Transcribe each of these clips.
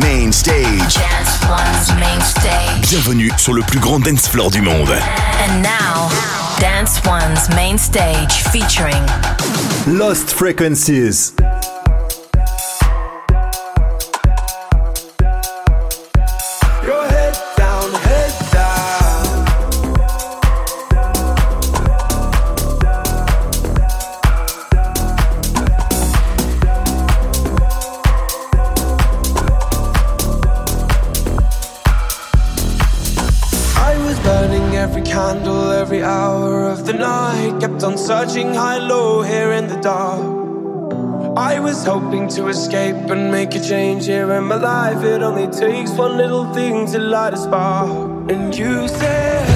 Main Stage. Dance One's Main Stage. Bienvenue sur le plus grand dance floor du monde. And now, Dance One's Main Stage featuring Lost Frequencies. Hoping to escape and make a change here in my life. It only takes one little thing to light a spark. And you said.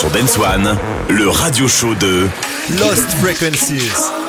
sur Dance One, le radio show de Lost Frequencies.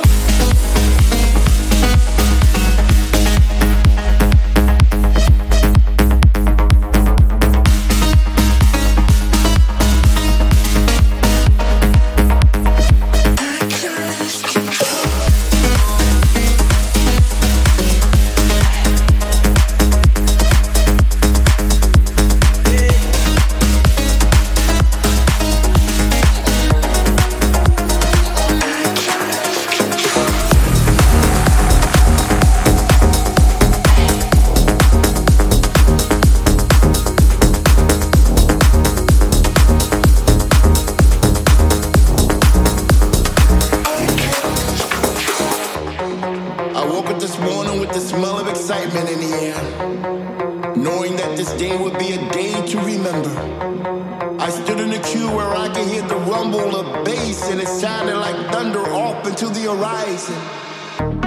the rumble of bass and it sounded like thunder off into the horizon.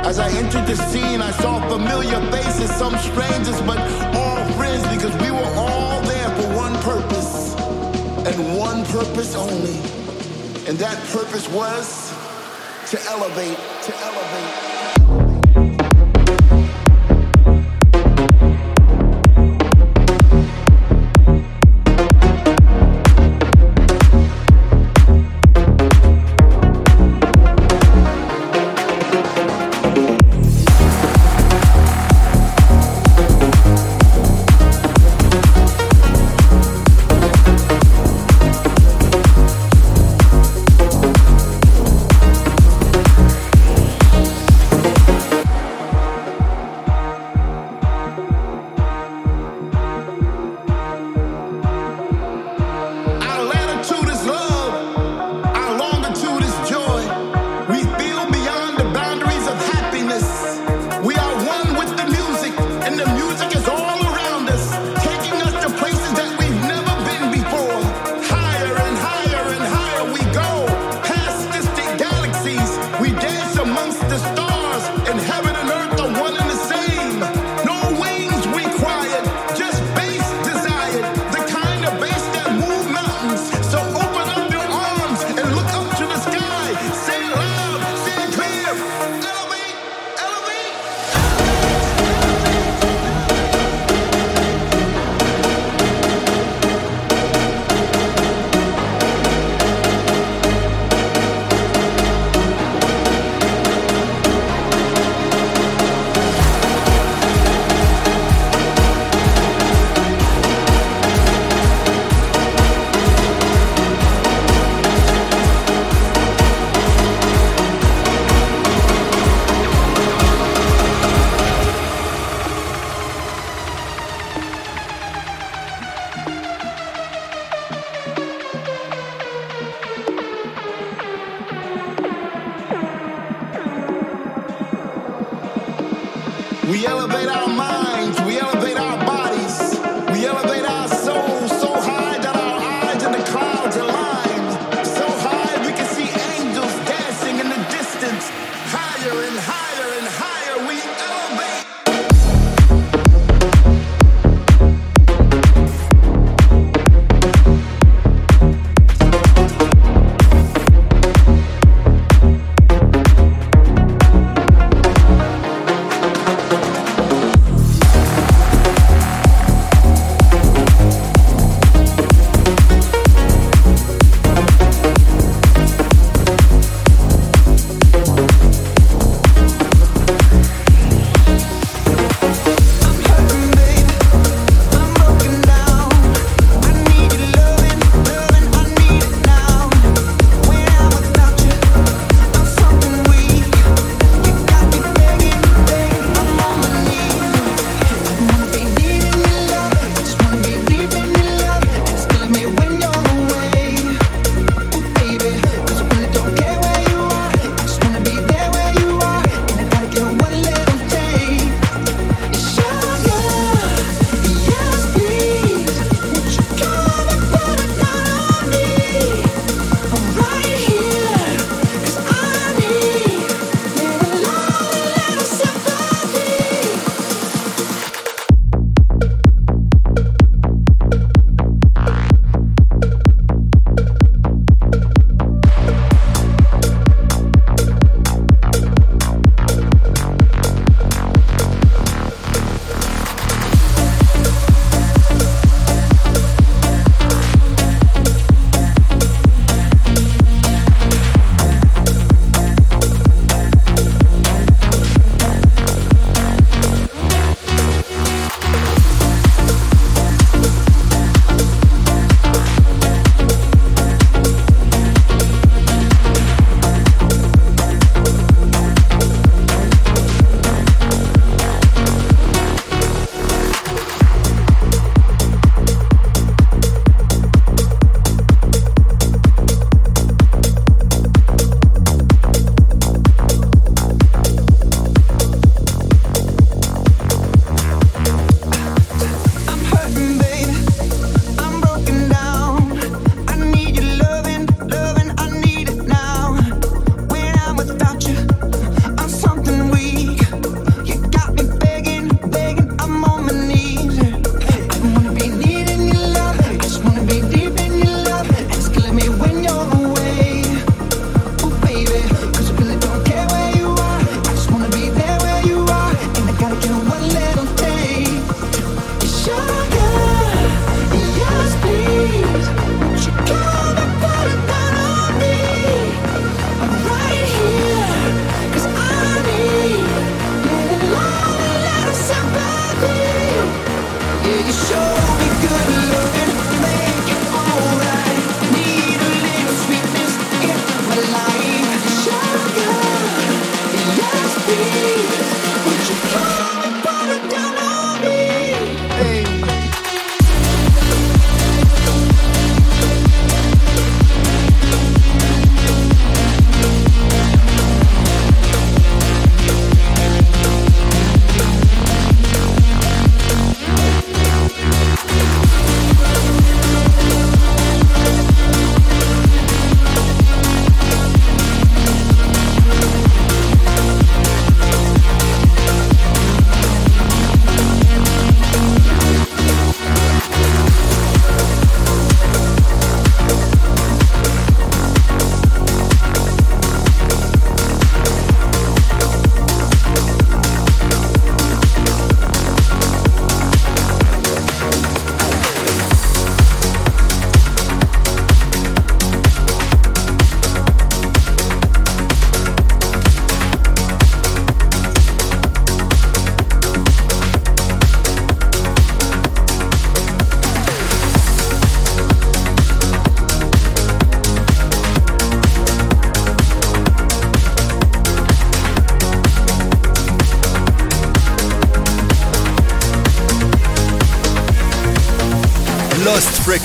As I entered the scene, I saw familiar faces, some strangers, but all friends because we were all there for one purpose and one purpose only. And that purpose was to elevate, to elevate.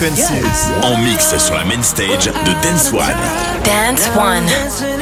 On mixe sur la main stage de Dance One. Dance One.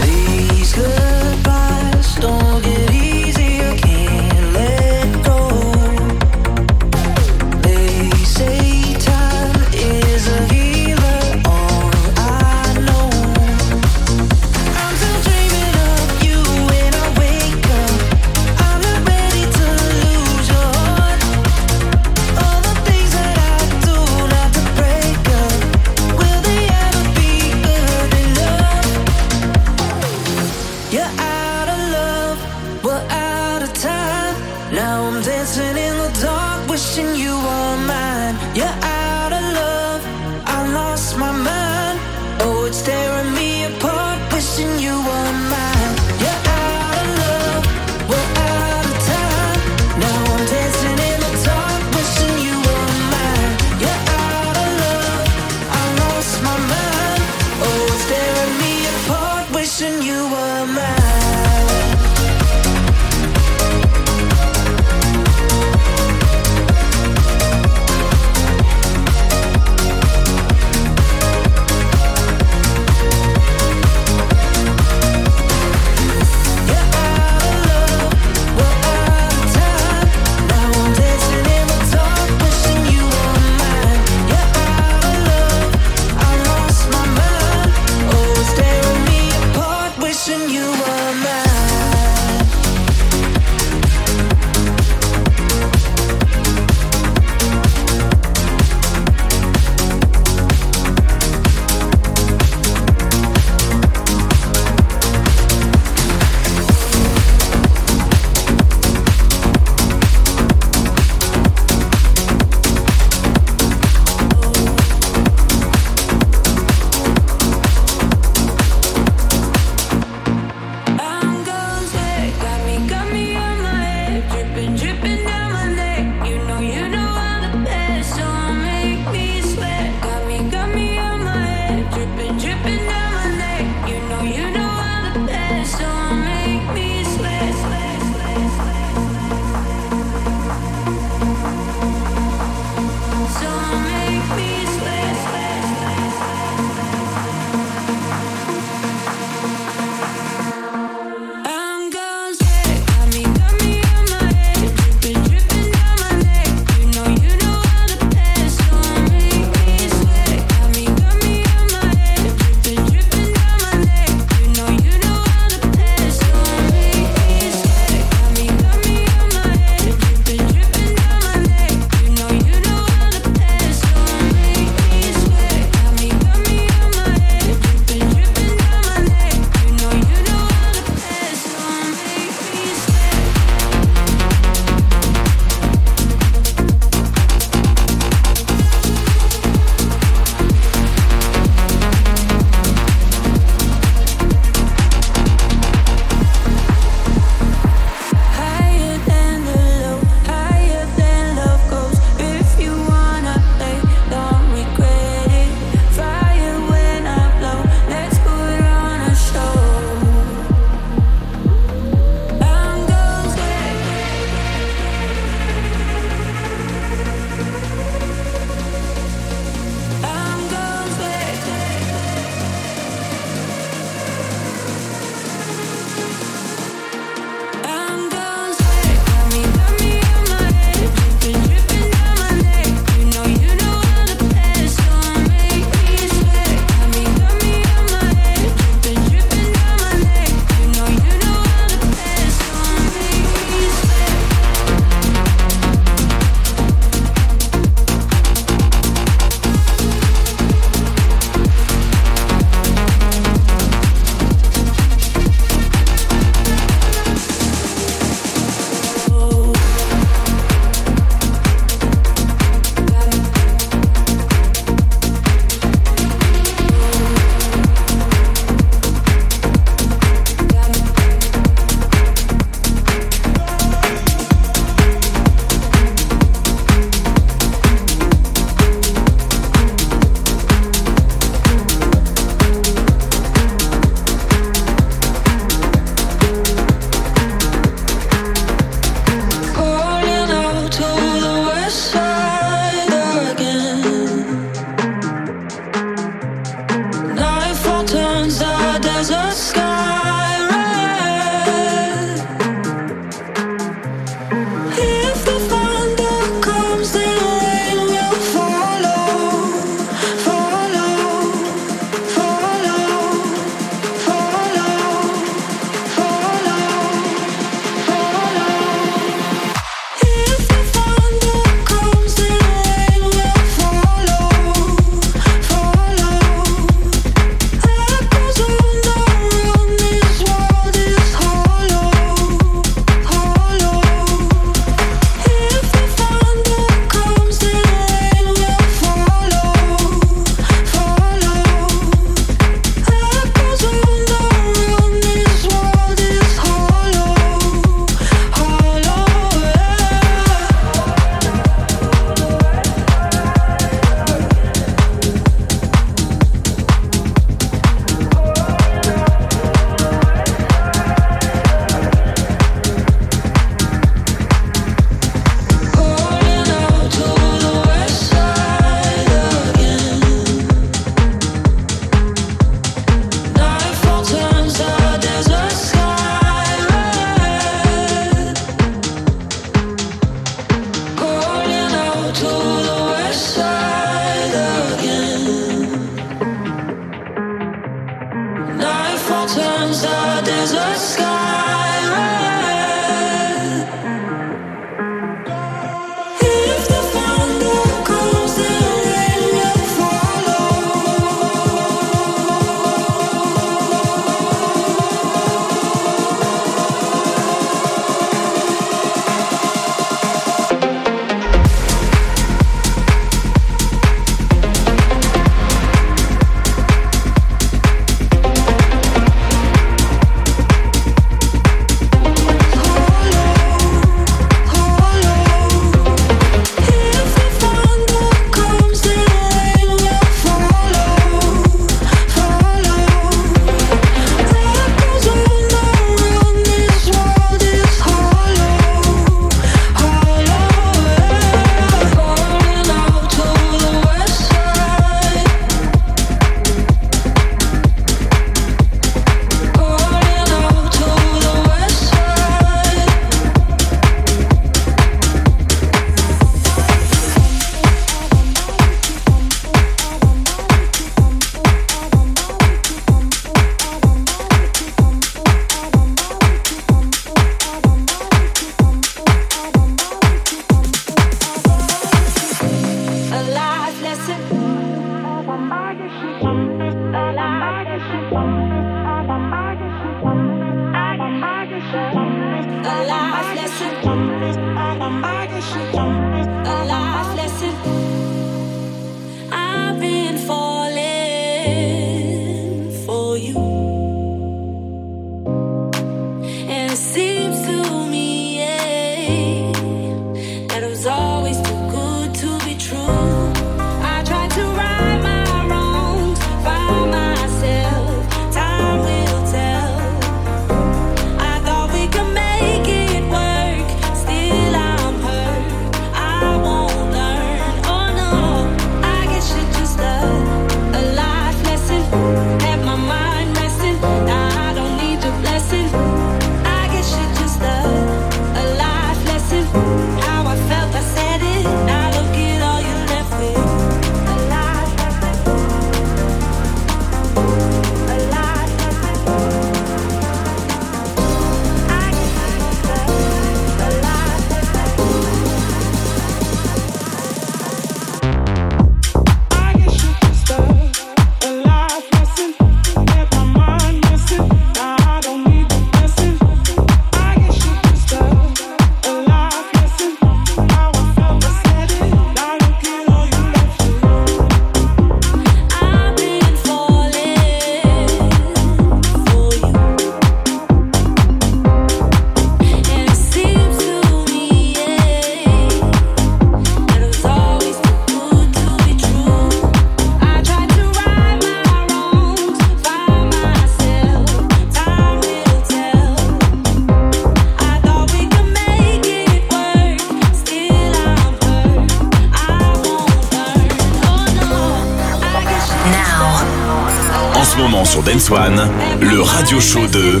Le radio show de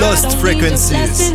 Lost Frequencies.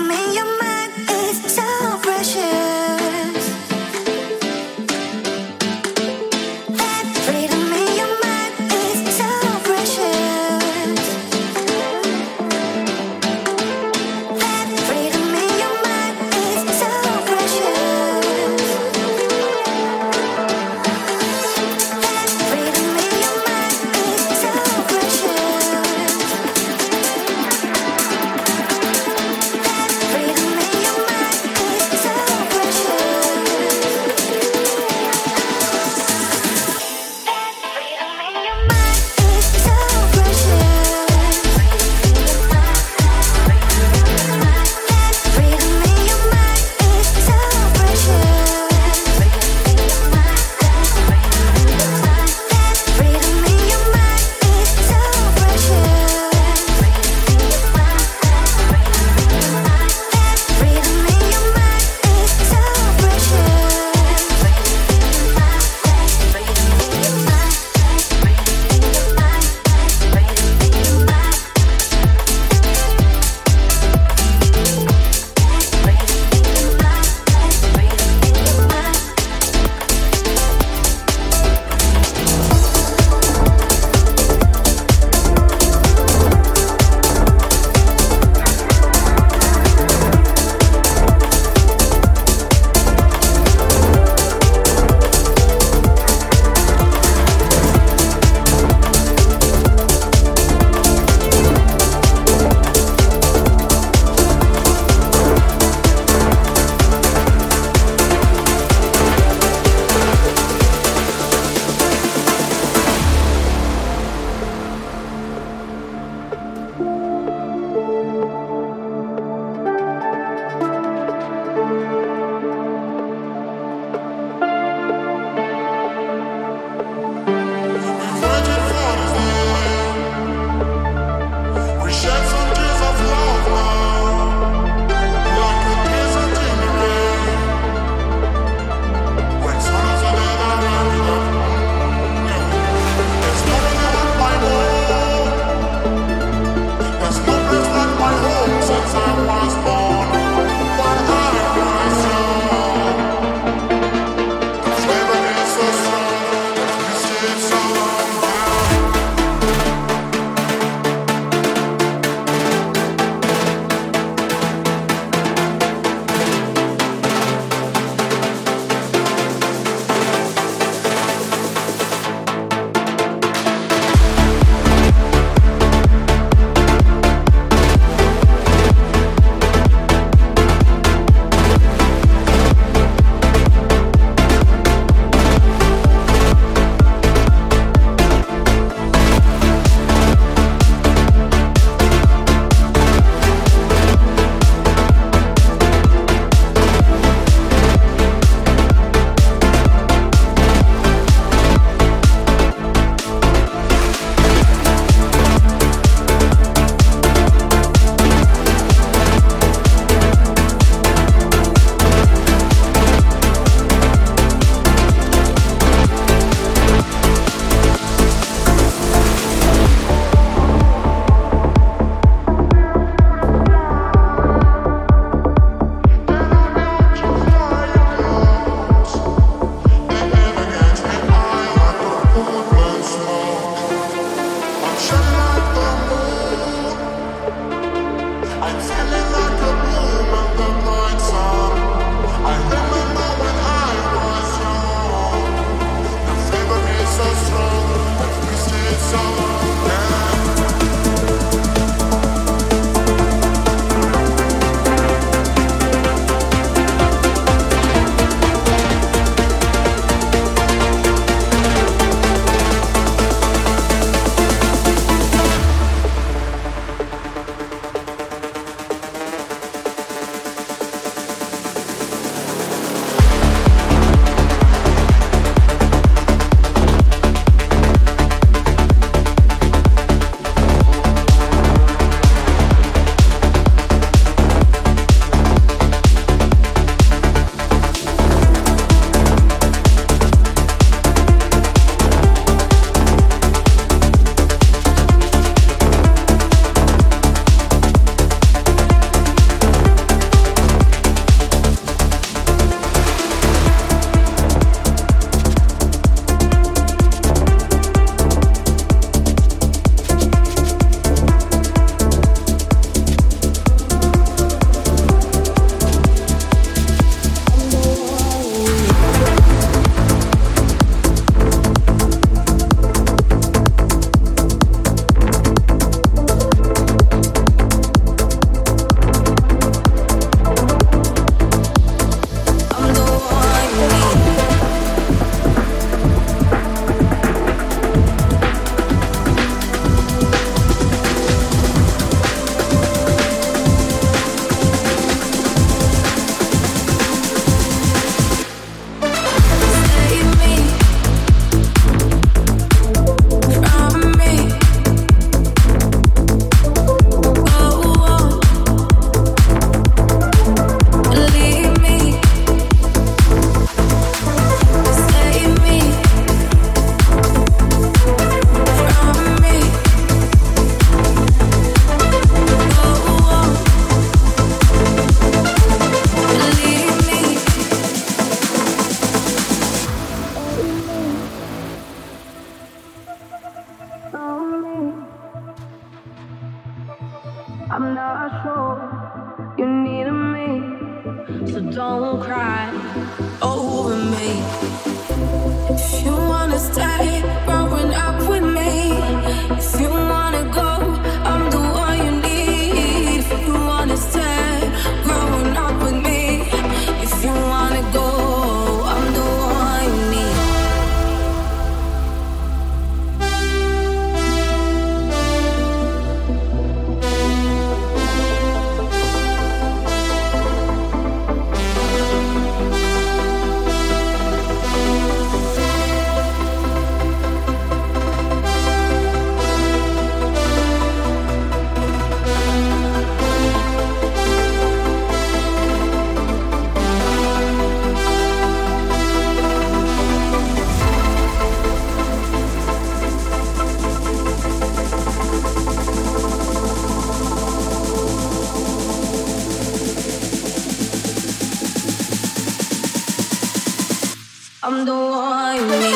I'm the one.